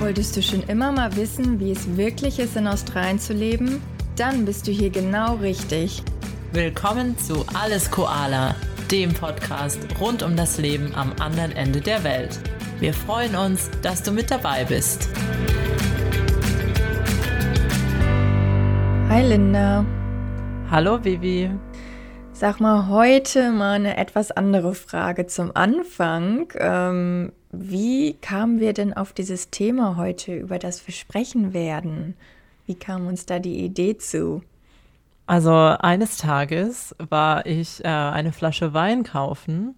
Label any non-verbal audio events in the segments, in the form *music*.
Wolltest du schon immer mal wissen, wie es wirklich ist, in Australien zu leben? Dann bist du hier genau richtig. Willkommen zu Alles Koala, dem Podcast rund um das Leben am anderen Ende der Welt. Wir freuen uns, dass du mit dabei bist. Hi Linda. Hallo Vivi. Sag mal, heute mal eine etwas andere Frage zum Anfang. Ähm, wie kamen wir denn auf dieses Thema heute, über das wir sprechen werden? Wie kam uns da die Idee zu? Also eines Tages war ich äh, eine Flasche Wein kaufen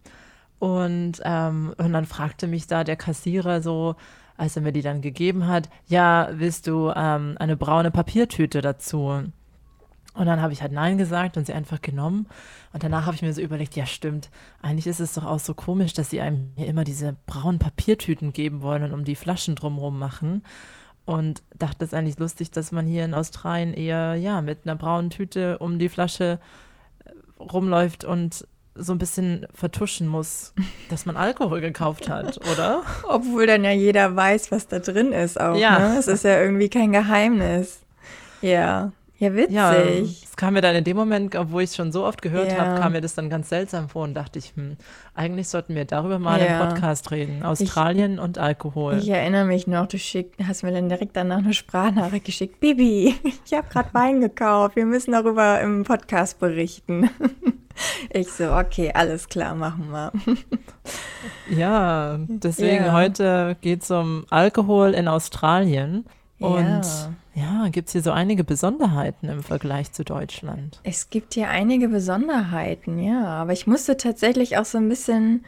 und, ähm, und dann fragte mich da der Kassierer so, als er mir die dann gegeben hat, ja, willst du ähm, eine braune Papiertüte dazu? Und dann habe ich halt Nein gesagt und sie einfach genommen. Und danach habe ich mir so überlegt, ja stimmt, eigentlich ist es doch auch so komisch, dass sie einem hier immer diese braunen Papiertüten geben wollen und um die Flaschen drumherum machen. Und dachte, es eigentlich lustig, dass man hier in Australien eher, ja, mit einer braunen Tüte um die Flasche äh, rumläuft und so ein bisschen vertuschen muss, *laughs* dass man Alkohol gekauft hat, oder? Obwohl dann ja jeder weiß, was da drin ist auch. Ja. Ne? Es ist ja irgendwie kein Geheimnis. Ja. Ja, witzig. Ja, es kam mir dann in dem Moment, obwohl ich es schon so oft gehört ja. habe, kam mir das dann ganz seltsam vor und dachte ich, hm, eigentlich sollten wir darüber mal ja. im Podcast reden. Australien ich, und Alkohol. Ich erinnere mich noch, du schick, hast mir dann direkt danach eine Sprachnachricht geschickt. Bibi, *laughs* ich habe gerade Wein gekauft. Wir müssen darüber im Podcast berichten. *laughs* Ich so, okay, alles klar, machen wir. Ja, deswegen ja. heute geht es um Alkohol in Australien. Und ja, ja gibt es hier so einige Besonderheiten im Vergleich zu Deutschland. Es gibt hier einige Besonderheiten, ja. Aber ich musste tatsächlich auch so ein bisschen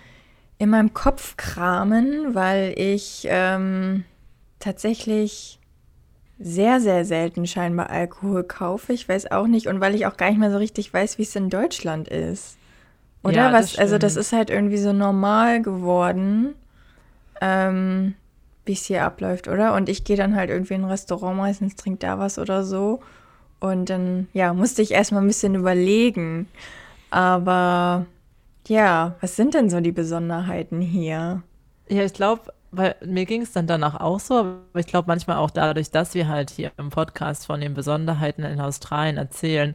in meinem Kopf kramen, weil ich ähm, tatsächlich sehr, sehr selten scheinbar Alkohol kaufe. Ich weiß auch nicht. Und weil ich auch gar nicht mehr so richtig weiß, wie es in Deutschland ist. Oder ja, was? Also, das ist halt irgendwie so normal geworden. Ähm, wie es hier abläuft, oder? Und ich gehe dann halt irgendwie in ein Restaurant, meistens trinkt da was oder so. Und dann, ja, musste ich erstmal ein bisschen überlegen. Aber ja, was sind denn so die Besonderheiten hier? Ja, ich glaube, weil mir ging es dann danach auch so, aber ich glaube manchmal auch dadurch, dass wir halt hier im Podcast von den Besonderheiten in Australien erzählen,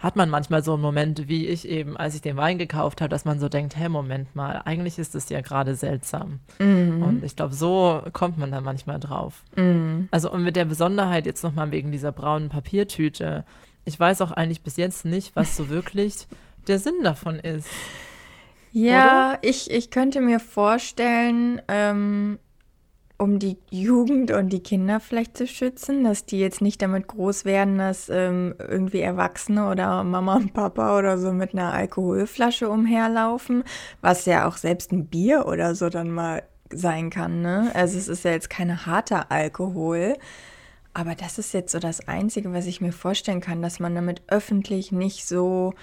hat man manchmal so einen Moment, wie ich eben, als ich den Wein gekauft habe, dass man so denkt, hey, Moment mal, eigentlich ist es ja gerade seltsam. Mhm. Und ich glaube, so kommt man da manchmal drauf. Mhm. Also und mit der Besonderheit jetzt nochmal wegen dieser braunen Papiertüte, ich weiß auch eigentlich bis jetzt nicht, was so wirklich der Sinn davon ist. Ja, ich, ich könnte mir vorstellen, ähm, um die Jugend und die Kinder vielleicht zu schützen, dass die jetzt nicht damit groß werden, dass ähm, irgendwie Erwachsene oder Mama und Papa oder so mit einer Alkoholflasche umherlaufen, was ja auch selbst ein Bier oder so dann mal sein kann. Ne? Also es ist ja jetzt kein harter Alkohol. Aber das ist jetzt so das Einzige, was ich mir vorstellen kann, dass man damit öffentlich nicht so,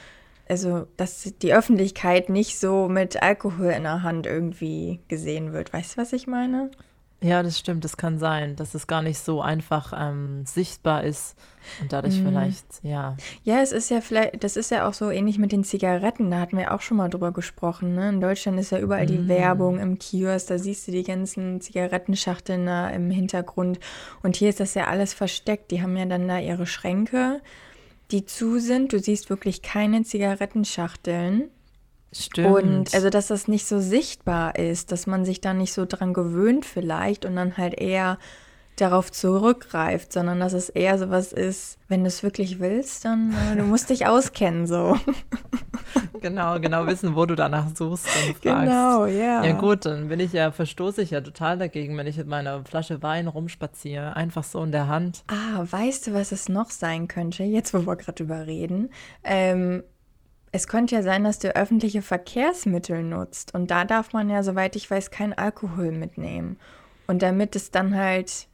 also dass die Öffentlichkeit nicht so mit Alkohol in der Hand irgendwie gesehen wird. Weißt du, was ich meine? Ja, das stimmt, das kann sein, dass es gar nicht so einfach ähm, sichtbar ist und dadurch mm. vielleicht, ja. Ja, es ist ja vielleicht, das ist ja auch so ähnlich mit den Zigaretten, da hatten wir auch schon mal drüber gesprochen. Ne? In Deutschland ist ja überall mm. die Werbung im Kiosk, da siehst du die ganzen Zigarettenschachteln da im Hintergrund und hier ist das ja alles versteckt. Die haben ja dann da ihre Schränke, die zu sind. Du siehst wirklich keine Zigarettenschachteln. Stimmt. Und also, dass das nicht so sichtbar ist, dass man sich da nicht so dran gewöhnt vielleicht und dann halt eher darauf zurückgreift, sondern dass es eher sowas ist, wenn du es wirklich willst, dann äh, du musst dich *laughs* auskennen so. Genau, genau wissen, wo du danach suchst und fragst. Genau, ja. Ja gut, dann bin ich ja, verstoße ich ja total dagegen, wenn ich mit meiner Flasche Wein rumspaziere, einfach so in der Hand. Ah, weißt du, was es noch sein könnte, jetzt wo wir gerade drüber reden? Ähm, es könnte ja sein, dass du öffentliche Verkehrsmittel nutzt und da darf man ja, soweit ich weiß, kein Alkohol mitnehmen. Und damit es dann halt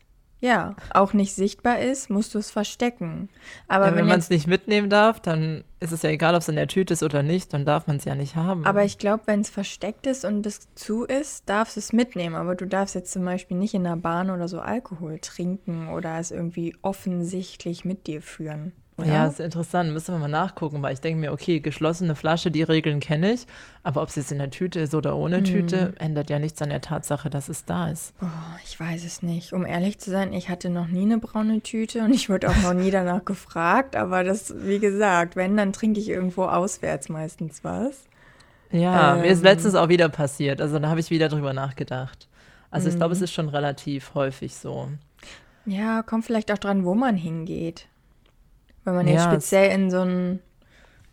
ja auch nicht sichtbar ist, musst du es verstecken. Aber ja, wenn, wenn man es nicht mitnehmen darf, dann ist es ja egal, ob es in der Tüte ist oder nicht, dann darf man es ja nicht haben. Aber ich glaube, wenn es versteckt ist und es zu ist, darfst du es mitnehmen. Aber du darfst jetzt zum Beispiel nicht in der Bahn oder so Alkohol trinken oder es irgendwie offensichtlich mit dir führen. Oder? Ja, ist interessant. Müssen wir mal nachgucken, weil ich denke mir, okay, geschlossene Flasche, die Regeln kenne ich, aber ob es jetzt in der Tüte ist oder ohne mm. Tüte, ändert ja nichts an der Tatsache, dass es da ist. Oh, ich weiß es nicht. Um ehrlich zu sein, ich hatte noch nie eine braune Tüte und ich wurde auch noch nie danach *laughs* gefragt, aber das, wie gesagt, wenn, dann trinke ich irgendwo auswärts meistens was. Ja, ähm, mir ist ähm. letztens auch wieder passiert, also da habe ich wieder drüber nachgedacht. Also ich glaube, es ist schon relativ häufig so. Ja, kommt vielleicht auch dran, wo man hingeht. Wenn man jetzt speziell in so einen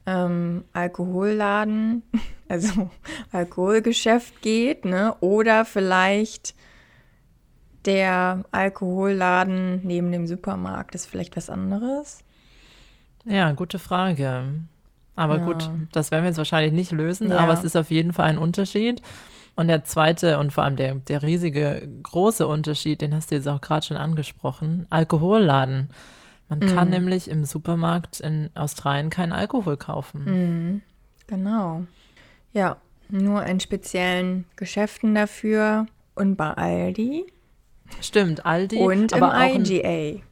ähm, Alkoholladen, *laughs* also Alkoholgeschäft geht, ne? Oder vielleicht der Alkoholladen neben dem Supermarkt ist vielleicht was anderes? Ja, gute Frage. Aber ja. gut, das werden wir jetzt wahrscheinlich nicht lösen, ja. aber es ist auf jeden Fall ein Unterschied. Und der zweite und vor allem der, der riesige große Unterschied, den hast du jetzt auch gerade schon angesprochen, Alkoholladen. Man mhm. kann nämlich im Supermarkt in Australien keinen Alkohol kaufen. Mhm. Genau. Ja, nur in speziellen Geschäften dafür und bei Aldi. Stimmt, Aldi. Und aber im IGA. In,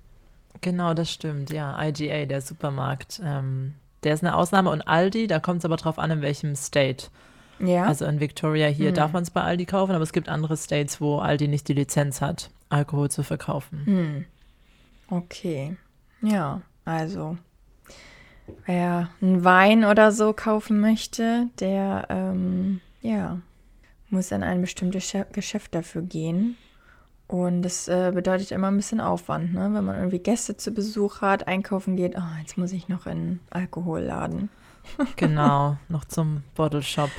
genau, das stimmt, ja. IGA, der Supermarkt. Ähm, der ist eine Ausnahme. Und Aldi, da kommt es aber drauf an, in welchem State. Ja. Also in Victoria hier mhm. darf man es bei Aldi kaufen, aber es gibt andere States, wo Aldi nicht die Lizenz hat, Alkohol zu verkaufen. Mhm. Okay. Ja, also wer einen Wein oder so kaufen möchte, der ähm, ja, muss in ein bestimmtes Geschäft dafür gehen. Und das äh, bedeutet immer ein bisschen Aufwand, ne? Wenn man irgendwie Gäste zu Besuch hat, einkaufen geht, oh, jetzt muss ich noch in Alkoholladen. *laughs* genau, noch zum Bottle Shop.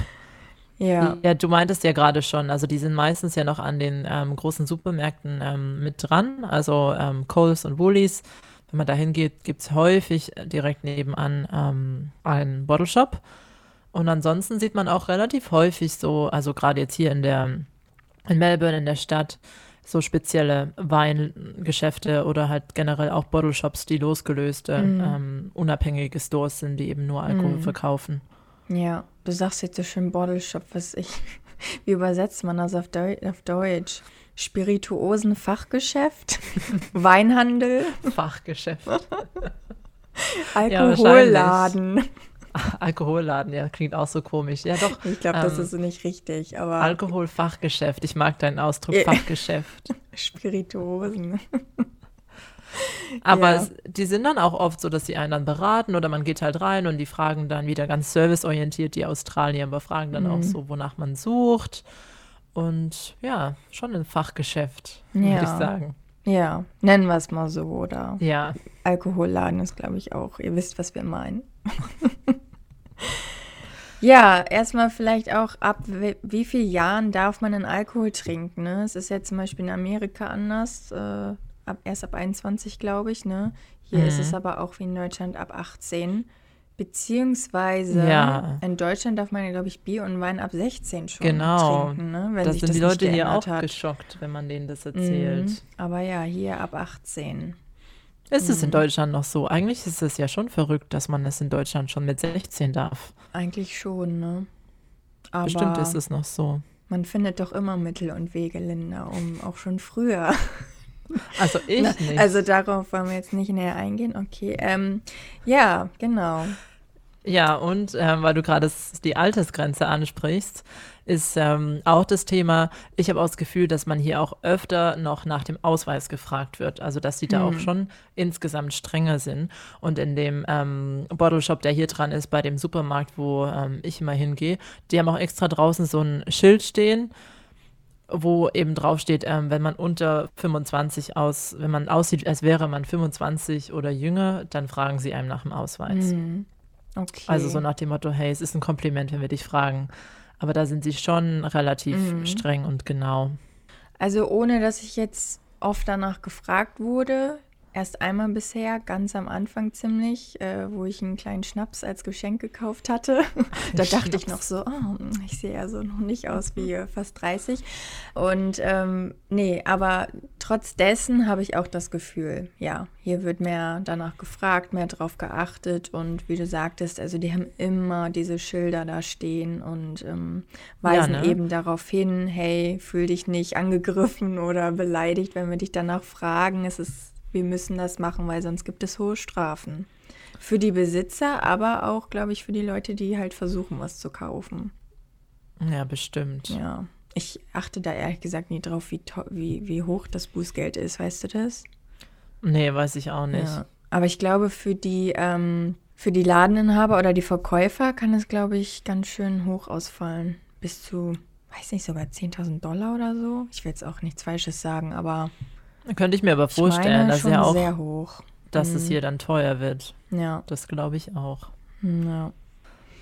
Ja. ja, du meintest ja gerade schon, also die sind meistens ja noch an den ähm, großen Supermärkten ähm, mit dran, also ähm, Coles und Woolies wenn man da hingeht, gibt es häufig direkt nebenan ähm, einen Bottle Shop. Und ansonsten sieht man auch relativ häufig so, also gerade jetzt hier in der in Melbourne in der Stadt, so spezielle Weingeschäfte oder halt generell auch Bottle Shops, die losgelöste, mm. ähm, unabhängige Stores sind, die eben nur Alkohol mm. verkaufen. Ja, du sagst jetzt so schön Bottle Shop, was ich, *laughs* wie übersetzt man das auf, Deu auf Deutsch? Spirituosen-Fachgeschäft, *laughs* Weinhandel. Fachgeschäft. *laughs* Alkoholladen. Ja, Alkoholladen, ja, klingt auch so komisch. Ja, doch. Ich glaube, ähm, das ist nicht richtig, aber. Alkoholfachgeschäft, ich mag deinen Ausdruck, Fachgeschäft. *laughs* Spirituosen. Aber ja. die sind dann auch oft so, dass sie einen dann beraten oder man geht halt rein und die fragen dann wieder ganz serviceorientiert, die Australier, aber fragen dann mhm. auch so, wonach man sucht. Und ja, schon ein Fachgeschäft, ja. würde ich sagen. Ja, nennen wir es mal so, oder? Ja. Alkoholladen ist, glaube ich, auch. Ihr wisst, was wir meinen. *laughs* ja, erstmal vielleicht auch ab wie vielen Jahren darf man einen Alkohol trinken. Ne? Es ist ja zum Beispiel in Amerika anders. Äh, ab, erst ab 21, glaube ich. Ne? Hier mhm. ist es aber auch wie in Deutschland ab 18. Beziehungsweise ja. in Deutschland darf man ja, glaube ich, Bier und Wein ab 16 schon genau. trinken, ne? Wenn das sich sind das die Leute hier auch hat. geschockt, wenn man denen das erzählt. Mhm. Aber ja, hier ab 18. Ist mhm. es in mhm. Deutschland noch so? Eigentlich ist es ja schon verrückt, dass man es in Deutschland schon mit 16 darf. Eigentlich schon, ne? Aber Bestimmt ist es noch so. Man findet doch immer Mittel und Wege, Linda, um auch schon früher *laughs* also ich nicht. Also darauf wollen wir jetzt nicht näher eingehen. Okay. Ähm, ja, genau. Ja, und ähm, weil du gerade die Altersgrenze ansprichst, ist ähm, auch das Thema, ich habe auch das Gefühl, dass man hier auch öfter noch nach dem Ausweis gefragt wird. Also, dass die da auch hm. schon insgesamt strenger sind. Und in dem ähm, Bottle Shop, der hier dran ist, bei dem Supermarkt, wo ähm, ich immer hingehe, die haben auch extra draußen so ein Schild stehen wo eben draufsteht, ähm, wenn man unter 25 aus, wenn man aussieht, als wäre man 25 oder jünger, dann fragen sie einem nach dem Ausweis. Mhm. Okay. Also so nach dem Motto, hey, es ist ein Kompliment, wenn wir dich fragen. Aber da sind sie schon relativ mhm. streng und genau. Also ohne, dass ich jetzt oft danach gefragt wurde, Erst einmal bisher, ganz am Anfang ziemlich, äh, wo ich einen kleinen Schnaps als Geschenk gekauft hatte. *laughs* da dachte ich noch so, oh, ich sehe ja so noch nicht aus wie fast 30. Und ähm, nee, aber trotz dessen habe ich auch das Gefühl, ja, hier wird mehr danach gefragt, mehr drauf geachtet. Und wie du sagtest, also die haben immer diese Schilder da stehen und ähm, weisen ja, ne? eben darauf hin, hey, fühl dich nicht angegriffen oder beleidigt, wenn wir dich danach fragen. Es ist wir müssen das machen, weil sonst gibt es hohe Strafen. Für die Besitzer, aber auch, glaube ich, für die Leute, die halt versuchen, was zu kaufen. Ja, bestimmt. Ja. Ich achte da ehrlich gesagt nie drauf, wie, wie, wie hoch das Bußgeld ist, weißt du das? Nee, weiß ich auch nicht. Ja. Aber ich glaube, für die, ähm, für die Ladeninhaber oder die Verkäufer kann es, glaube ich, ganz schön hoch ausfallen. Bis zu, weiß nicht, sogar 10.000 Dollar oder so. Ich will jetzt auch nichts Falsches sagen, aber. Könnte ich mir aber vorstellen, dass ja auch, sehr hoch. dass mhm. es hier dann teuer wird. Ja. Das glaube ich auch. Ja.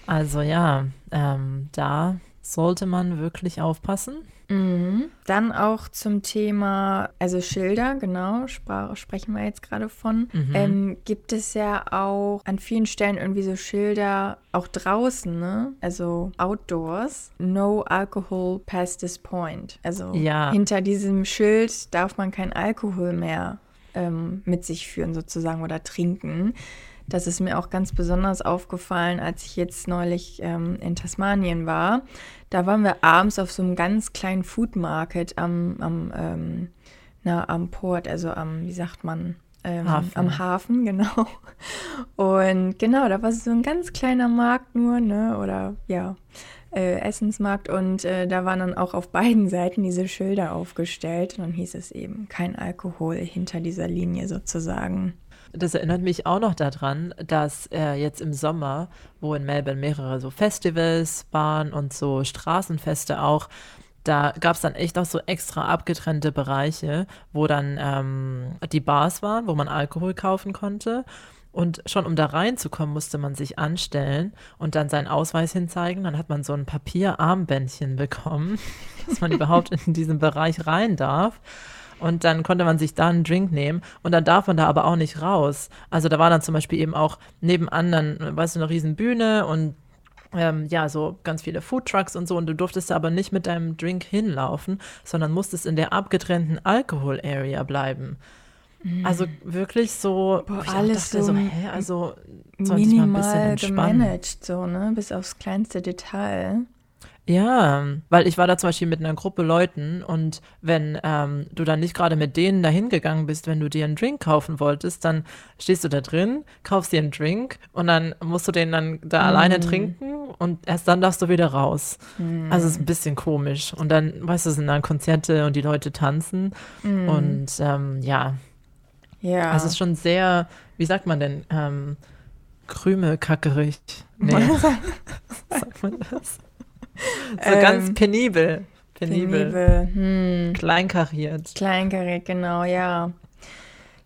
Also ja, ähm, da sollte man wirklich aufpassen. Mhm. Dann auch zum Thema, also Schilder, genau, sprach, sprechen wir jetzt gerade von. Mhm. Ähm, gibt es ja auch an vielen Stellen irgendwie so Schilder, auch draußen, ne? Also outdoors. No alcohol past this point. Also ja. hinter diesem Schild darf man kein Alkohol mehr ähm, mit sich führen, sozusagen, oder trinken. Das ist mir auch ganz besonders aufgefallen, als ich jetzt neulich ähm, in Tasmanien war. Da waren wir abends auf so einem ganz kleinen Food Market am, am, ähm, na, am Port, also am, wie sagt man, ähm, Hafen. am Hafen, *laughs* genau. Und genau, da war so ein ganz kleiner Markt nur, ne, oder ja, äh, Essensmarkt. Und äh, da waren dann auch auf beiden Seiten diese Schilder aufgestellt. Und dann hieß es eben, kein Alkohol hinter dieser Linie sozusagen. Das erinnert mich auch noch daran, dass äh, jetzt im Sommer, wo in Melbourne mehrere so Festivals waren und so Straßenfeste auch, da gab es dann echt auch so extra abgetrennte Bereiche, wo dann ähm, die Bars waren, wo man Alkohol kaufen konnte. Und schon um da reinzukommen, musste man sich anstellen und dann seinen Ausweis hinzeigen. Dann hat man so ein Papierarmbändchen bekommen, *laughs* dass man überhaupt in diesen Bereich rein darf. Und dann konnte man sich da einen Drink nehmen und dann darf man da aber auch nicht raus. Also da war dann zum Beispiel eben auch nebenan dann, weißt du, eine riesen Bühne und ähm, ja, so ganz viele Foodtrucks und so und du durftest da aber nicht mit deinem Drink hinlaufen, sondern musstest in der abgetrennten Alkohol-Area bleiben. Also mm. wirklich so, Boah, alles dachte, so, hä, also minimal gemanagt, so, ne, bis aufs kleinste Detail. Ja, weil ich war da zum Beispiel mit einer Gruppe Leuten und wenn ähm, du dann nicht gerade mit denen dahin gegangen bist, wenn du dir einen Drink kaufen wolltest, dann stehst du da drin, kaufst dir einen Drink und dann musst du den dann da mm. alleine trinken und erst dann darfst du wieder raus. Mm. Also es ist ein bisschen komisch. Und dann, weißt du, sind dann Konzerte und die Leute tanzen mm. und ähm, ja. Ja. Also es ist schon sehr, wie sagt man denn, ähm, krümelkackerig. Nee. *laughs* sagt man das? *laughs* So ähm, ganz penibel. Penibel. penibel. Hm. Kleinkariert. Kleinkariert, genau, ja.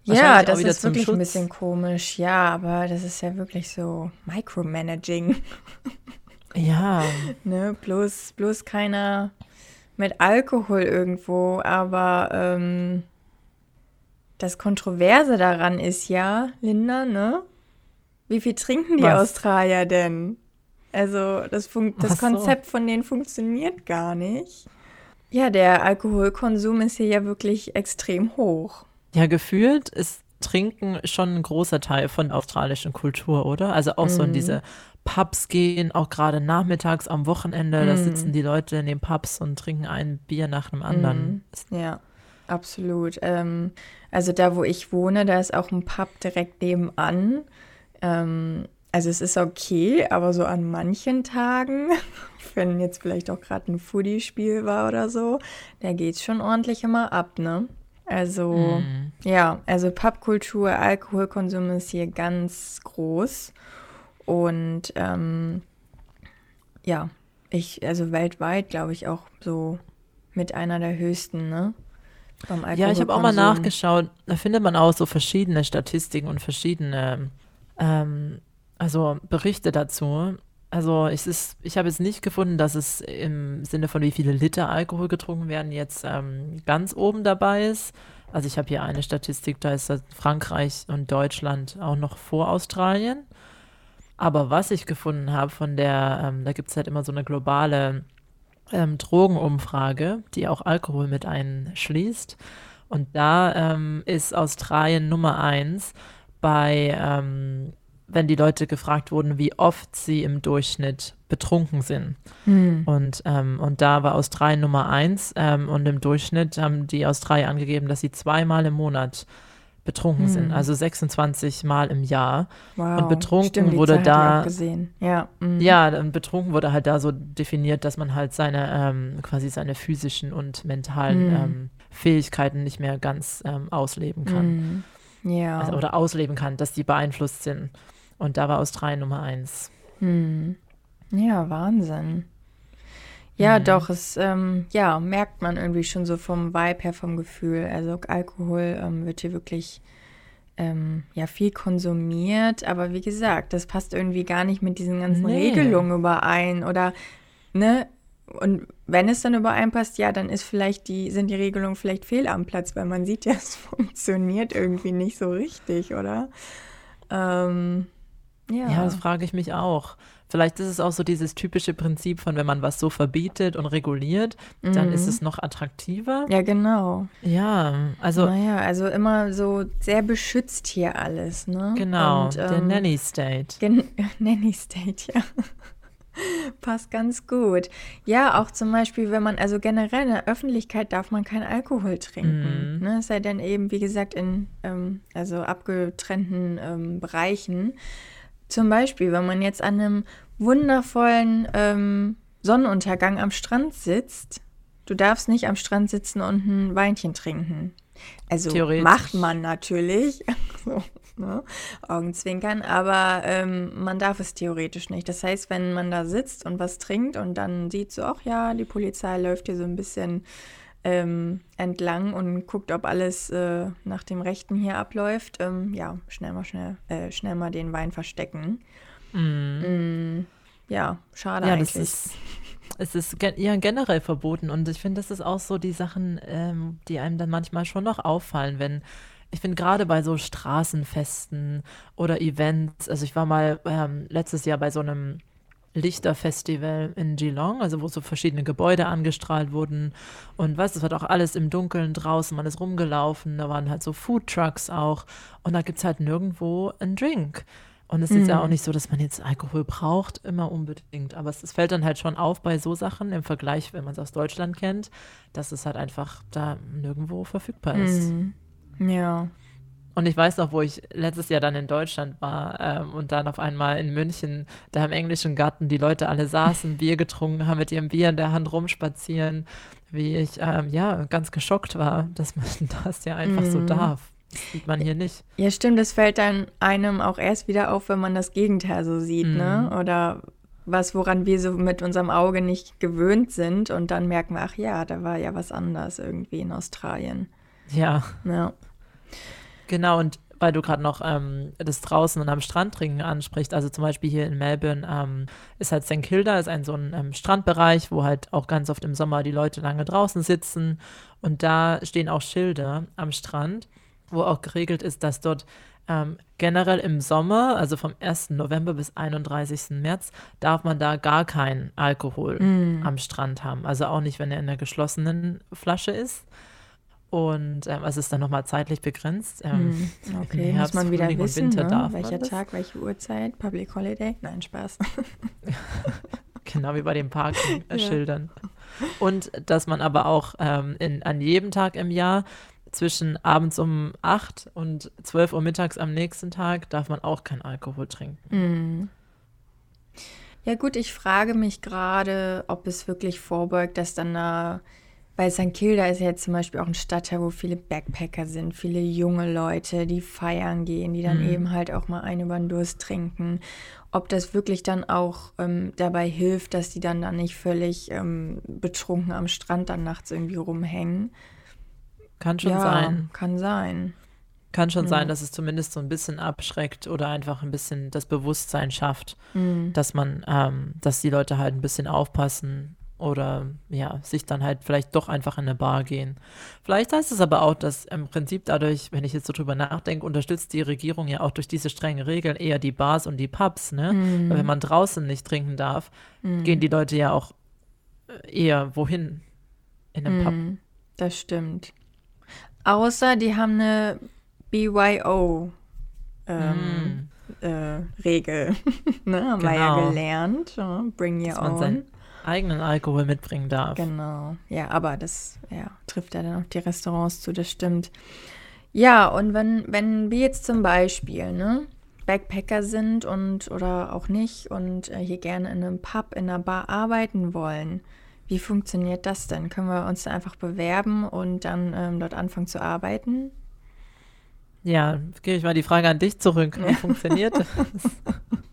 Ja, das ist wirklich Schutz. ein bisschen komisch. Ja, aber das ist ja wirklich so Micromanaging. *laughs* Ja. *laughs* ne, bloß, bloß keiner mit Alkohol irgendwo, aber ähm, das Kontroverse daran ist ja, Linda, ne? Wie viel trinken die Was? Australier denn? Also das, Fun das so. Konzept von denen funktioniert gar nicht. Ja, der Alkoholkonsum ist hier ja wirklich extrem hoch. Ja, gefühlt ist Trinken schon ein großer Teil von der australischen Kultur, oder? Also auch mhm. so in mhm. diese Pubs gehen, auch gerade nachmittags am Wochenende, mhm. da sitzen die Leute in den Pubs und trinken ein Bier nach dem anderen. Mhm. Ja, absolut. Ähm, also da, wo ich wohne, da ist auch ein Pub direkt nebenan. Ähm, also es ist okay, aber so an manchen Tagen, *laughs* wenn jetzt vielleicht auch gerade ein Foodie-Spiel war oder so, da geht es schon ordentlich immer ab, ne? Also mm. ja, also Pubkultur, Alkoholkonsum ist hier ganz groß. Und ähm, ja, ich, also weltweit glaube ich auch so mit einer der höchsten, ne? Ja, ich habe auch mal nachgeschaut. Da findet man auch so verschiedene Statistiken und verschiedene ähm, also Berichte dazu. Also es ist, ich habe jetzt nicht gefunden, dass es im Sinne von wie viele Liter Alkohol getrunken werden jetzt ähm, ganz oben dabei ist. Also ich habe hier eine Statistik, da ist Frankreich und Deutschland auch noch vor Australien. Aber was ich gefunden habe von der, ähm, da gibt es halt immer so eine globale ähm, Drogenumfrage, die auch Alkohol mit einschließt. Und da ähm, ist Australien Nummer eins bei ähm, wenn die Leute gefragt wurden, wie oft sie im Durchschnitt betrunken sind. Hm. Und, ähm, und da war Australien Nummer eins ähm, und im Durchschnitt haben die Australier angegeben, dass sie zweimal im Monat betrunken sind, also 26 Mal im Jahr. Wow. Und betrunken Stimmt, wurde da-. Ja. mhm. Ja, und betrunken wurde halt da so definiert, dass man halt seine ähm, quasi seine physischen und mentalen Mhm. ähm, Fähigkeiten nicht mehr ganz ähm, ausleben kann. Mhm. Ja. Also, oder ausleben kann, dass die beeinflusst sind. Und da war Australien Nummer eins. Hm. Ja, Wahnsinn. Ja, Mhm. doch, es ähm, ja, merkt man irgendwie schon so vom Vibe her, vom Gefühl. Also Alkohol ähm, wird hier wirklich ähm, ja, viel konsumiert, aber wie gesagt, das passt irgendwie gar nicht mit diesen ganzen Nee. Regelungen überein. Oder, ne? Und wenn es dann übereinpasst, ja, dann ist vielleicht die, sind die Regelungen vielleicht fehl am Platz, weil man sieht ja, *laughs* es funktioniert irgendwie nicht so richtig, oder? Ähm, ja. Ja, das frage ich mich auch. Vielleicht ist es auch so dieses typische Prinzip von, wenn man was so verbietet und reguliert, dann ist Mhm. es noch attraktiver. Ja, genau. Ja, also naja, also immer so sehr beschützt hier alles, ne? genau, Und, der ähm, Nanny State. Gen *laughs* Nanny State, ja. *laughs* Passt ganz gut. Ja, auch zum Beispiel, wenn man, also generell in der Öffentlichkeit darf man keinen Alkohol trinken. Mhm. Ne? Es sei denn eben, wie gesagt, in ähm, also abgetrennten ähm, Bereichen. Zum Beispiel, wenn man jetzt an einem wundervollen ähm, Sonnenuntergang am Strand sitzt, du darfst nicht am Strand sitzen und ein Weinchen trinken. Also macht man natürlich, *laughs* so, ne? Augenzwinkern, aber ähm, man darf es theoretisch nicht. Das heißt, wenn man da sitzt und was trinkt und dann sieht so, ach ja, die Polizei läuft hier so ein bisschen ähm, entlang und guckt, ob alles äh, nach dem Rechten hier abläuft, ähm, ja, schnell mal schnell, äh, schnell mal den Wein verstecken. Mm, ja, schade Ja, eigentlich. das ist, es ist gen ja generell verboten und ich finde, das ist auch so die Sachen, ähm, die einem dann manchmal schon noch auffallen, wenn ich finde gerade bei so Straßenfesten oder Events, also ich war mal ähm, letztes Jahr bei so einem Lichterfestival in Geelong, also wo so verschiedene Gebäude angestrahlt wurden und was, es war doch alles im Dunkeln draußen, man ist rumgelaufen, da waren halt so Food Trucks auch und da gibt es halt nirgendwo einen Drink. Und es ist ja auch nicht so, dass man jetzt Alkohol braucht, immer unbedingt. Aber es, es fällt dann halt schon auf bei so Sachen im Vergleich, wenn man es aus Deutschland kennt, dass es halt einfach da nirgendwo verfügbar ist. Mm, ja. Und ich weiß noch, wo ich letztes Jahr dann in Deutschland war ähm, und dann auf einmal in München, da im englischen Garten, die Leute alle saßen, Bier getrunken haben, mit ihrem Bier in der Hand rumspazieren, wie ich ähm, ja ganz geschockt war, dass man *laughs* das ja einfach so darf. Das sieht man hier nicht. Ja, stimmt, das fällt dann einem auch erst wieder auf, wenn man das Gegenteil so sieht, ne? Oder was, woran wir so mit unserem Auge nicht gewöhnt sind und dann merken wir, ach ja, da war ja was anders irgendwie in Australien. Ja. Ja. Genau, und weil du gerade noch ähm, das draußen und am Strand trinken ansprichst, also zum Beispiel hier in Melbourne ähm, ist halt St. Kilda, ist ein so ein ähm, Strandbereich, wo halt auch ganz oft im Sommer die Leute lange draußen sitzen und da stehen auch Schilder am Strand, wo auch geregelt ist, dass dort ähm, generell im Sommer, also vom 1. November bis 31. März, darf man da gar keinen Alkohol am Strand haben. Also auch nicht, wenn er in einer geschlossenen Flasche ist. Und ähm, es ist dann nochmal zeitlich begrenzt. Ähm, im Okay, muss Herbst, man wieder Frühling wissen, Winter ne? welcher. Tag, welche Uhrzeit, Public Holiday. Nein, Spaß. *laughs* Genau wie bei den Parkschildern. Und dass man aber auch ähm, in, an jedem Tag im Jahr zwischen abends um 8 und 12 Uhr mittags am nächsten Tag darf man auch keinen Alkohol trinken. Ja gut, ich frage mich gerade, ob es wirklich vorbeugt, dass dann da, weil St. Kilda ist ja jetzt zum Beispiel auch ein Stadtteil, wo viele Backpacker sind, viele junge Leute, die feiern gehen, die dann eben halt auch mal einen über den Durst trinken. Ob das wirklich dann auch ähm, dabei hilft, dass die dann da nicht völlig ähm, betrunken am Strand dann nachts irgendwie rumhängen. Kann schon ja, sein. kann sein. Kann schon sein, dass es zumindest so ein bisschen abschreckt oder einfach ein bisschen das Bewusstsein schafft, dass man, ähm, dass die Leute halt ein bisschen aufpassen oder ja, sich dann halt vielleicht doch einfach in eine Bar gehen. Vielleicht heißt es aber auch, dass im Prinzip dadurch, wenn ich jetzt so drüber nachdenke, unterstützt die Regierung ja auch durch diese strengen Regeln eher die Bars und die Pubs, ne? Weil wenn man draußen nicht trinken darf, gehen die Leute ja auch äh, eher wohin? In einem Pub. Mhm, das stimmt. Außer die haben eine BYO ähm, äh, Regel. *laughs* ne, haben wir ja Genau. gelernt. Ja, bring your own. seinen eigenen Alkohol mitbringen darf. Genau. Ja, aber das ja, trifft ja dann auch die Restaurants zu, das stimmt. Ja, und wenn, wenn wir jetzt zum Beispiel, ne, Backpacker sind und oder auch nicht und äh, hier gerne in einem Pub, in einer Bar arbeiten wollen, wie funktioniert das denn? Können wir uns einfach bewerben und dann ähm, dort anfangen zu arbeiten? Ja, gebe ich mal die Frage an dich zurück. Wie funktioniert das? *laughs*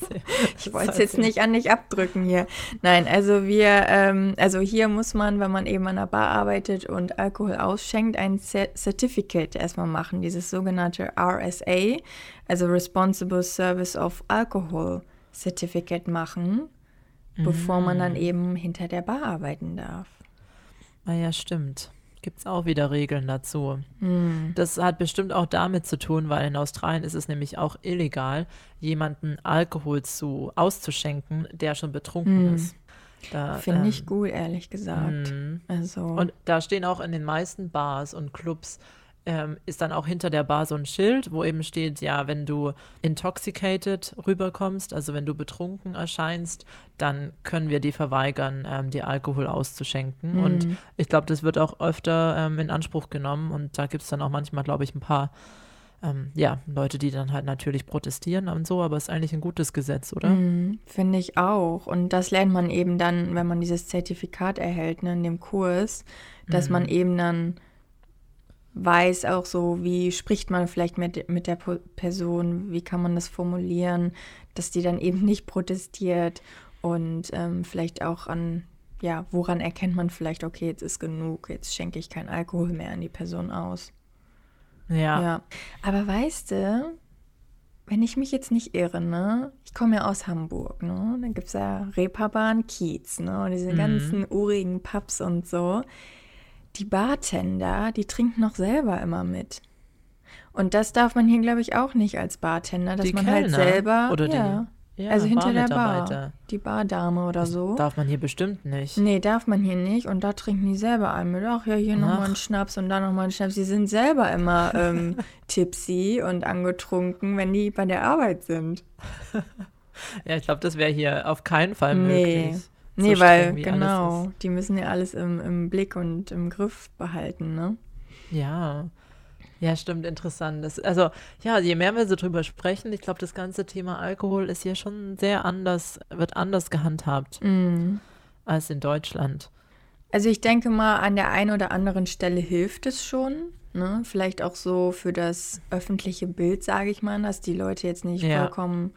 *laughs* Ich wollte es jetzt nicht an dich abdrücken hier. Nein, also wir, ähm, also hier muss man, wenn man eben an einer Bar arbeitet und Alkohol ausschenkt, ein Certificate erstmal machen, dieses sogenannte RSA, also Responsible Service of Alcohol Certificate machen, mhm. bevor man dann mm. eben hinter der Bar arbeiten darf. Ah ja, stimmt gibt es auch wieder Regeln dazu. Hm. Das hat bestimmt auch damit zu tun, weil in Australien ist es nämlich auch illegal, jemanden Alkohol zu auszuschenken, der schon betrunken hm. ist. Finde ähm, ich gut, ehrlich gesagt. Hm. Also. Und da stehen auch in den meisten Bars und Clubs ähm, ist dann auch hinter der Bar so ein Schild, wo eben steht, ja, wenn du intoxicated rüberkommst, also wenn du betrunken erscheinst, dann können wir dir verweigern, ähm, dir Alkohol auszuschenken. Mhm. Und ich glaube, das wird auch öfter ähm, in Anspruch genommen. Und da gibt es dann auch manchmal, glaube ich, ein paar ähm, ja, Leute, die dann halt natürlich protestieren und so, aber es ist eigentlich ein gutes Gesetz, oder? Mm, Finde ich auch. Und das lernt man eben dann, wenn man dieses Zertifikat erhält, ne, in dem Kurs, dass mm. man eben dann weiß auch so, wie spricht man vielleicht mit, mit der Person, wie kann man das formulieren, dass die dann eben nicht protestiert und ähm, vielleicht auch an, ja, woran erkennt man vielleicht, okay, jetzt ist genug, jetzt schenke ich keinen Alkohol mehr an die Person aus. Ja. ja. Aber weißt du, wenn ich mich jetzt nicht irre, ne, ich komme ja aus Hamburg, ne, dann gibt es ja Reeperbahn, Kiez, ne, und diese mhm. ganzen urigen Pubs und so die Bartender, die trinken noch selber immer mit. Und das darf man hier, glaube ich, auch nicht als Bartender, dass die man halt Kellner halt selber. Oder ja, die, ja, also hinter der Bar. Die Bardame oder das so. Darf man hier bestimmt nicht. Nee, darf man hier nicht. Und da trinken die selber ein mit. Ach ja, hier nochmal einen Schnaps und da nochmal einen Schnaps. Sie sind selber immer ähm, *laughs* tipsy und angetrunken, wenn die bei der Arbeit sind. *laughs* ja, ich glaube, das wäre hier auf keinen Fall möglich. Nee, so weil, genau, die müssen ja alles im, im Blick und im Griff behalten, ne? Ja. Ja, stimmt, interessant. Das, also, ja, je mehr wir so drüber sprechen, ich glaube, das ganze Thema Alkohol ist hier schon sehr anders, wird anders gehandhabt mm. als in Deutschland. Also ich denke mal, an der einen oder anderen Stelle hilft es schon. Ne? Vielleicht auch so für das öffentliche Bild, sage ich mal, dass die Leute jetzt nicht ja. vollkommen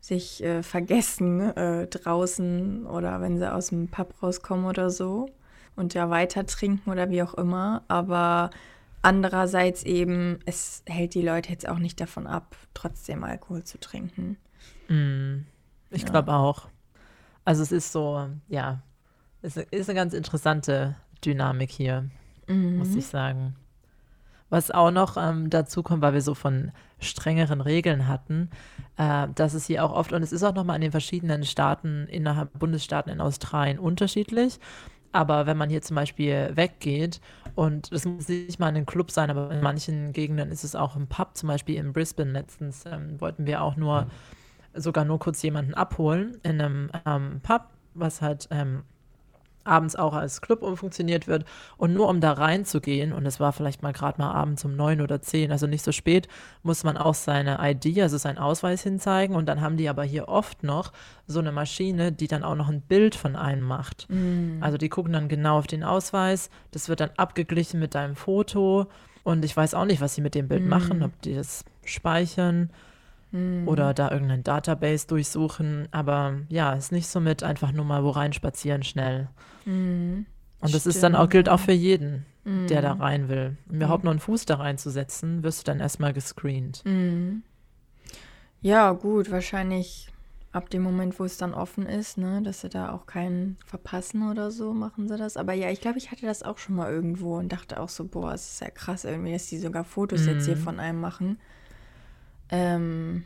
sich äh, vergessen äh, draußen oder wenn sie aus dem Pub rauskommen oder so und ja weiter trinken oder wie auch immer. Aber andererseits eben, es hält die Leute jetzt auch nicht davon ab, trotzdem Alkohol zu trinken. Mm, ich ja. glaube auch. Also es ist so, ja, es ist eine ganz interessante Dynamik hier, mhm. muss ich sagen. Was auch noch ähm, dazu kommt, weil wir so von strengeren Regeln hatten, äh, dass es hier auch oft, und es ist auch nochmal in den verschiedenen Staaten, innerhalb Bundesstaaten in Australien unterschiedlich. Aber wenn man hier zum Beispiel weggeht, und das muss nicht mal in einem Club sein, aber in manchen Gegenden ist es auch im Pub, zum Beispiel in Brisbane letztens, ähm, wollten wir auch nur, sogar nur kurz jemanden abholen in einem ähm, Pub, was halt ähm, abends auch als Club umfunktioniert wird. Und nur um da reinzugehen, und es war vielleicht mal gerade mal abends um neun oder zehn, also nicht so spät, muss man auch seine ID, also seinen Ausweis hinzeigen. Und dann haben die aber hier oft noch so eine Maschine, die dann auch noch ein Bild von einem macht. Mm. Also die gucken dann genau auf den Ausweis, das wird dann abgeglichen mit deinem Foto. Und ich weiß auch nicht, was sie mit dem Bild mm. machen, ob die das speichern Mhm. Oder da irgendein Database durchsuchen. Aber ja, ist nicht so mit einfach nur mal wo reinspazieren schnell. Mhm. Und das Stimmt. ist dann auch, gilt auch für jeden, mhm. der da rein will. Um überhaupt nur einen Fuß da reinzusetzen, wirst du dann erstmal gescreent. Mhm. Ja, gut, wahrscheinlich ab dem Moment, wo es dann offen ist, ne, dass sie da auch keinen verpassen oder so, machen sie das. Aber ja, ich glaube, ich hatte das auch schon mal irgendwo und dachte auch so, boah, es ist ja krass irgendwie, dass die sogar Fotos jetzt hier mhm. von einem machen. Ähm,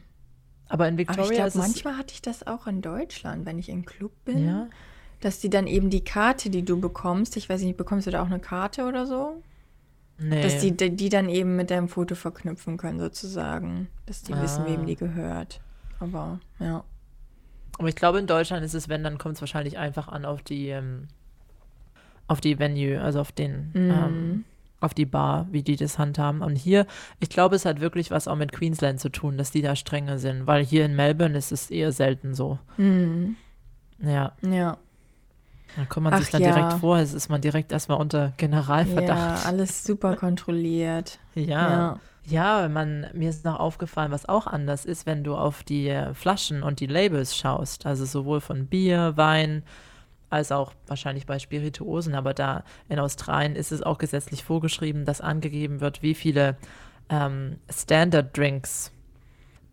aber in Victoria aber ich glaube, manchmal hatte ich das auch in Deutschland, wenn ich im Club bin, ja. dass die dann eben die Karte, die du bekommst, ich weiß nicht, bekommst du da auch eine Karte oder so? Nee. Dass die, die dann eben mit deinem Foto verknüpfen können, sozusagen. Dass die ah. wissen, wem die gehört. Aber, ja. Aber ich glaube, in Deutschland ist es, wenn, dann kommt es wahrscheinlich einfach an auf die, ähm, auf die Venue, also auf den, mm. ähm, auf die Bar, wie die das handhaben. Und hier, ich glaube, es hat wirklich was auch mit Queensland zu tun, dass die da strenger sind, weil hier in Melbourne ist es eher selten so. Mhm. Ja, Ja. dann kommt man Ach sich dann ja. direkt vor, es ist man direkt erstmal unter Ja, Generalverdacht. alles super kontrolliert. Ja. Ja. Ja, man, mir ist noch aufgefallen, was auch anders ist, wenn du auf die Flaschen und die Labels schaust. Also sowohl von Bier, Wein, als auch wahrscheinlich bei Spirituosen. Aber da in Australien ist es auch gesetzlich vorgeschrieben, dass angegeben wird, wie viele ähm, Standard Drinks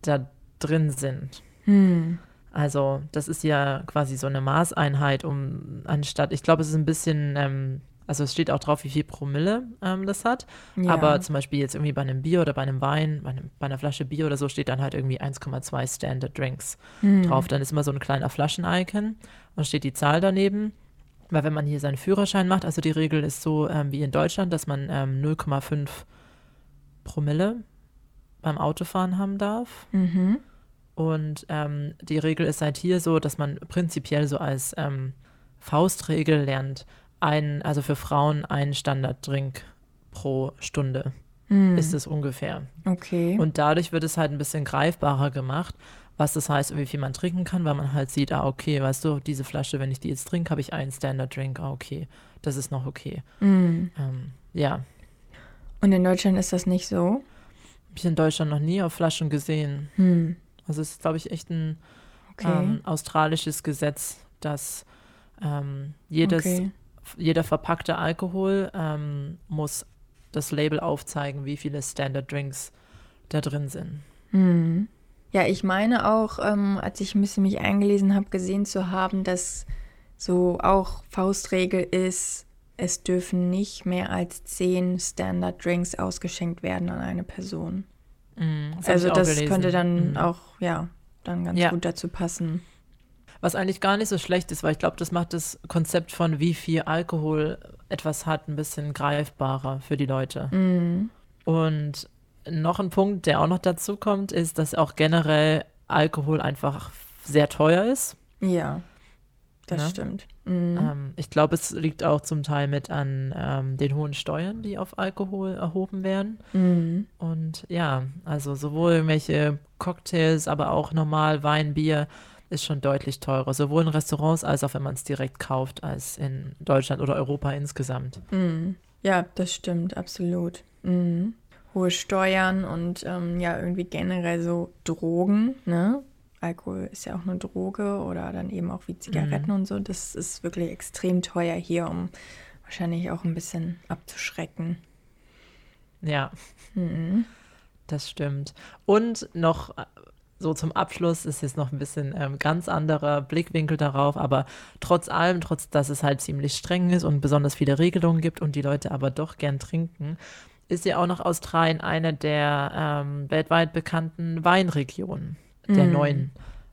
da drin sind. Hm. Also das ist ja quasi so eine Maßeinheit, um anstatt, ich glaube, es ist ein bisschen, ähm, also es steht auch drauf, wie viel Promille ähm, das hat. Ja. Aber zum Beispiel jetzt irgendwie bei einem Bier oder bei einem Wein, bei, einem, bei einer Flasche Bier oder so steht dann halt irgendwie 1,2 Standard Drinks Hm. drauf. Dann ist immer so ein kleiner Flaschen-Icon und steht die Zahl daneben. Weil wenn man hier seinen Führerschein macht, also die Regel ist so ähm, wie in Deutschland, dass man ähm, 0,5 Promille beim Autofahren haben darf. Mhm. Und ähm, die Regel ist halt hier so, dass man prinzipiell so als ähm, Faustregel lernt, ein, also für Frauen einen Standarddrink pro Stunde Hm. ist es ungefähr. Okay. Und dadurch wird es halt ein bisschen greifbarer gemacht, was das heißt, wie viel man trinken kann, weil man halt sieht, ah, okay, weißt du, diese Flasche, wenn ich die jetzt trinke, habe ich einen Standard-Drink, ah, okay, das ist noch okay. Hm. Ähm, ja, Und in Deutschland ist das nicht so? habe ich in Deutschland noch nie auf Flaschen gesehen. Hm. Also es ist, glaube ich, echt ein Okay. ähm, australisches Gesetz, dass ähm, jedes, okay. Jeder verpackte Alkohol ähm, muss das Label aufzeigen, wie viele Standard Drinks da drin sind. Hm. Ja, ich meine auch, ähm, als ich ein bisschen mich eingelesen habe, gesehen zu haben, dass so auch Faustregel ist, es dürfen nicht mehr als zehn Standard Drinks ausgeschenkt werden an eine Person. Mm, das also das gelesen. könnte dann Mm. auch, ja, dann ganz Ja. gut dazu passen. Was eigentlich gar nicht so schlecht ist, weil ich glaube, das macht das Konzept von wie viel Alkohol etwas hat ein bisschen greifbarer für die Leute. Mhm. Und noch ein Punkt, der auch noch dazu kommt, ist, dass auch generell Alkohol einfach sehr teuer ist. Ja, das Ne? stimmt. Mhm. Ähm, ich glaube, es liegt auch zum Teil mit an ähm, den hohen Steuern, die auf Alkohol erhoben werden. Mhm. Und ja, also sowohl irgendwelche Cocktails, aber auch normal Wein, Bier ist schon deutlich teurer. Sowohl in Restaurants als auch wenn man es direkt kauft, als in Deutschland oder Europa insgesamt. Mhm. Ja, das stimmt, absolut. Mhm. Hohe Steuern und ähm, ja, irgendwie generell so Drogen, ne? Alkohol ist ja auch eine Droge oder dann eben auch wie Zigaretten und so. Das ist wirklich extrem teuer hier, um wahrscheinlich auch ein bisschen abzuschrecken. Ja, Mhm. das stimmt. Und noch äh, so zum Abschluss ist jetzt noch ein bisschen ähm, ganz anderer Blickwinkel darauf, aber trotz allem, trotz dass es halt ziemlich streng ist und besonders viele Regelungen gibt und die Leute aber doch gern trinken, ist ja auch noch Australien eine der ähm, weltweit bekannten Weinregionen der Mm. neuen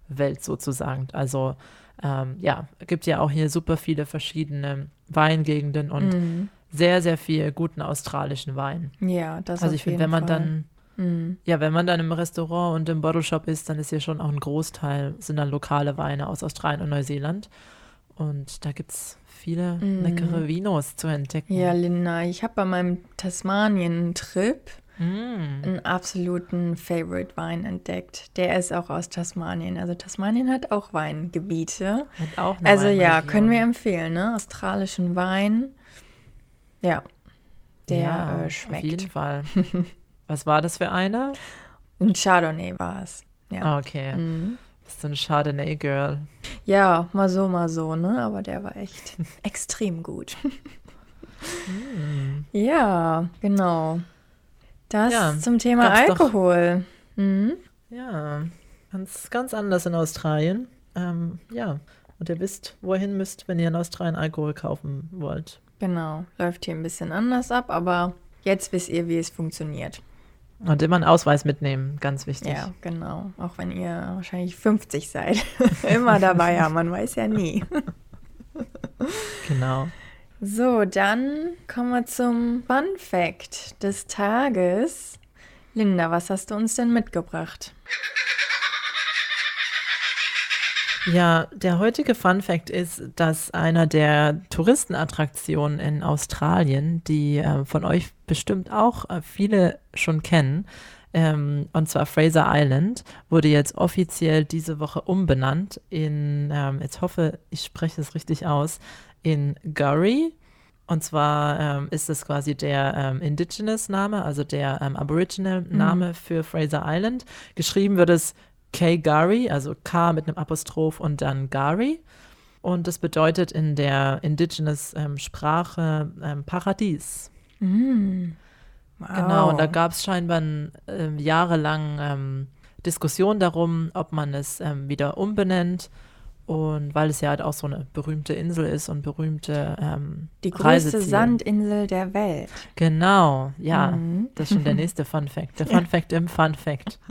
Welt sozusagen. Also ähm, ja, gibt ja auch hier super viele verschiedene Weingegenden und Mhm. sehr, sehr viel guten australischen Wein. Ja, das also ich finde, wenn man Fall. dann Mhm. ja, wenn man dann im Restaurant und im Bottle Shop ist, dann ist ja schon auch ein Großteil, sind dann lokale Weine aus Australien und Neuseeland. Und da gibt es viele Mm. leckere Vinos zu entdecken. Ja, Linda, ich habe bei meinem Tasmanien-Trip Mm. einen absoluten Favorite-Wein entdeckt. Der ist auch aus Tasmanien. Also Tasmanien hat auch Weingebiete. Hat auch eine Also ja, können wir empfehlen, ne? Australischen Wein. Ja, der ja, äh, Auf schmeckt. jeden Fall. *laughs* Was war das für eine? Ein Chardonnay war es. Ja. Ah, okay. Mhm. Bist du ein Chardonnay-Girl? ja, mal so, mal so, ne? Aber der war echt *laughs* extrem gut. Mm. *laughs* Ja, genau. Das Ja, zum Thema Alkohol. Mhm. Ja, ganz, ganz anders in Australien. Ähm, ja, und ihr wisst, wo ihr hin müsst, wenn ihr in Australien Alkohol kaufen wollt. Genau, läuft hier ein bisschen anders ab, aber jetzt wisst ihr, wie es funktioniert. Und immer einen Ausweis mitnehmen, ganz wichtig. Ja, genau. Auch wenn ihr wahrscheinlich 50 seid. *laughs* Immer dabei haben, man weiß ja nie. Genau. So, dann kommen wir zum Fun Fact des Tages. Linda, was hast du uns denn mitgebracht? Ja, der heutige Fun Fact ist, dass einer der Touristenattraktionen in Australien, die äh, von euch bestimmt auch äh, viele schon kennen, ähm, und zwar Fraser Island, wurde jetzt offiziell diese Woche umbenannt in, ähm, jetzt hoffe, ich spreche es richtig aus, in Gurry. Und zwar ähm, ist es quasi der ähm, Indigenous-Name, also der ähm, Aboriginal-Name mhm. für Fraser Island. Geschrieben wird es K-Gari, also K mit einem Apostroph und dann Gari. Und das bedeutet in der Indigenous-Sprache ähm, Paradies. Mm. Wow. Genau, und da gab es scheinbar äh, jahrelang ähm, Diskussion darum, ob man es ähm, wieder umbenennt. Und weil es ja halt auch so eine berühmte Insel ist und berühmte ähm, Die größte Sandinsel der Welt. Genau, ja. Mhm. Das ist schon der nächste *laughs* Fun Fact. Der Fun Fact im Fun Fact. *laughs*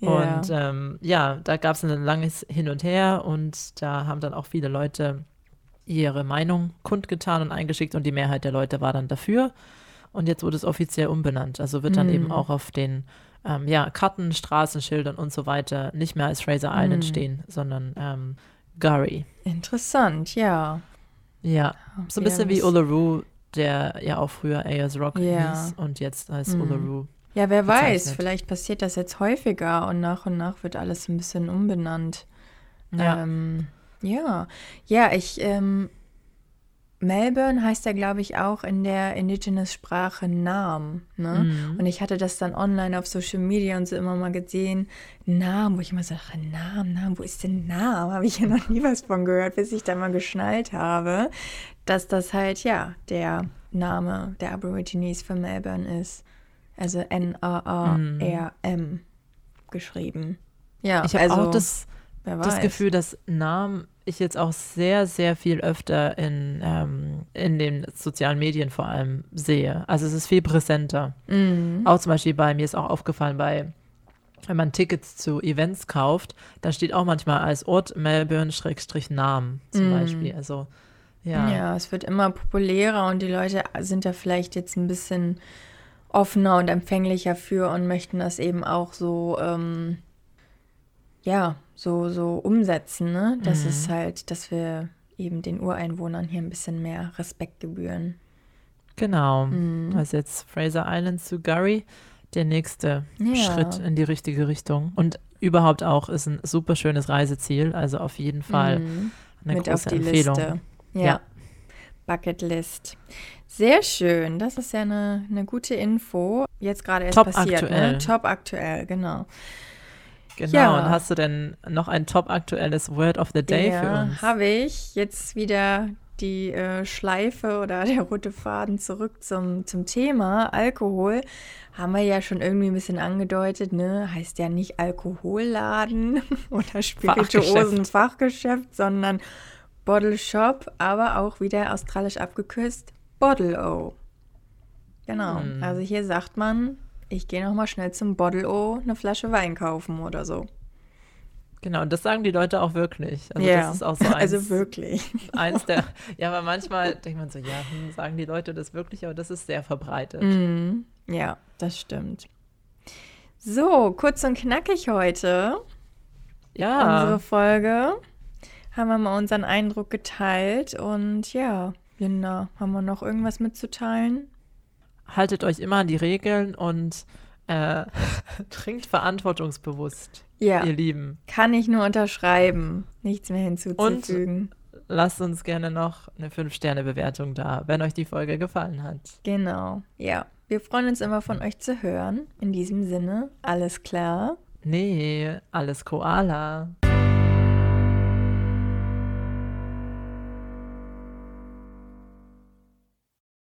ja. Und ähm, ja, da gab es ein langes Hin und Her und da haben dann auch viele Leute ihre Meinung kundgetan und eingeschickt und die Mehrheit der Leute war dann dafür. Und jetzt wurde es offiziell umbenannt. Also wird dann mhm. eben auch auf den ähm, ja, Karten, Straßenschildern und so weiter nicht mehr als Fraser Island mhm. stehen, sondern ähm, Gurry. Interessant, ja. Ja, so ein bisschen wie Uluru, der ja auch früher Ayers Rock ja. hieß und jetzt als mhm. Uluru. Ja, wer weiß, vielleicht passiert das jetzt häufiger und nach und nach wird alles ein bisschen umbenannt. Ja. Ähm, ja, ja, ich ähm, Melbourne heißt ja, glaube ich, auch in der Indigenous-Sprache Nam. Ne? Mhm. Und ich hatte das dann online auf Social Media und so immer mal gesehen. Nam, wo ich immer so dachte, Nam, Nam, wo ist denn Nam? Habe ich ja noch nie was von gehört, bis ich dann mal geschnallt habe, dass das halt, ja, der Name der Aborigines für Melbourne ist. Also N-A-A-R-M mhm. geschrieben. Ja, ich habe also, auch das, das Gefühl, dass Nam ich jetzt auch sehr, sehr viel öfter in, ähm, in den sozialen Medien vor allem sehe. Also es ist viel präsenter. Mhm. Auch zum Beispiel bei mir ist auch aufgefallen, bei wenn man Tickets zu Events kauft, dann steht auch manchmal als Ort Melbourne-Namen zum mhm. Beispiel. Also ja. Ja, es wird immer populärer und die Leute sind da vielleicht jetzt ein bisschen offener und empfänglicher für und möchten das eben auch so, ähm, ja, so, so umsetzen, ne? Das mhm. ist halt, dass wir eben den Ureinwohnern hier ein bisschen mehr Respekt gebühren. Genau. Mhm. Also jetzt Fraser Island zu Gurry, der nächste ja. Schritt in die richtige Richtung. Und überhaupt auch ist ein super schönes Reiseziel. Also auf jeden Fall mhm. eine Mit große Empfehlung. Liste. Ja. ja. Bucketlist. Sehr schön. Das ist ja eine, eine gute Info. Jetzt gerade erst Top passiert. Ne? Aktuell. Ne? Top aktuell, genau. Genau, ja. und hast du denn noch ein top aktuelles Word of the Day ja, für uns? habe ich. Jetzt wieder die äh, Schleife oder *laughs* der rote Faden zurück zum, zum Thema Alkohol. Haben wir ja schon irgendwie ein bisschen angedeutet, ne? Heißt ja nicht Alkoholladen *laughs* oder Spirituosen-Fachgeschäft, sondern Bottle Shop, aber auch wieder australisch abgekürzt Bottle O. Genau. Hm. Also hier sagt man ich gehe noch mal schnell zum Bottle O eine Flasche Wein kaufen oder so. Genau, und das sagen die Leute auch wirklich. Also ja, das ist auch so *laughs* eins, also wirklich. Eins der, ja, aber manchmal denkt man so, ja, hm, sagen die Leute das wirklich, aber das ist sehr verbreitet. Mm, ja, das stimmt. So, kurz und knackig heute. Ja. Unsere Folge. Haben wir mal unseren Eindruck geteilt und ja, Linda, haben wir noch irgendwas mitzuteilen? haltet euch immer an die Regeln und äh, *laughs* trinkt verantwortungsbewusst, ja. ihr Lieben. Kann ich nur unterschreiben. Nichts mehr hinzuzufügen. Und lasst uns gerne noch eine 5-Sterne-Bewertung da, wenn euch die Folge gefallen hat. Genau, ja. Wir freuen uns immer von euch zu hören. In diesem Sinne, alles klar? Nee, alles Koala.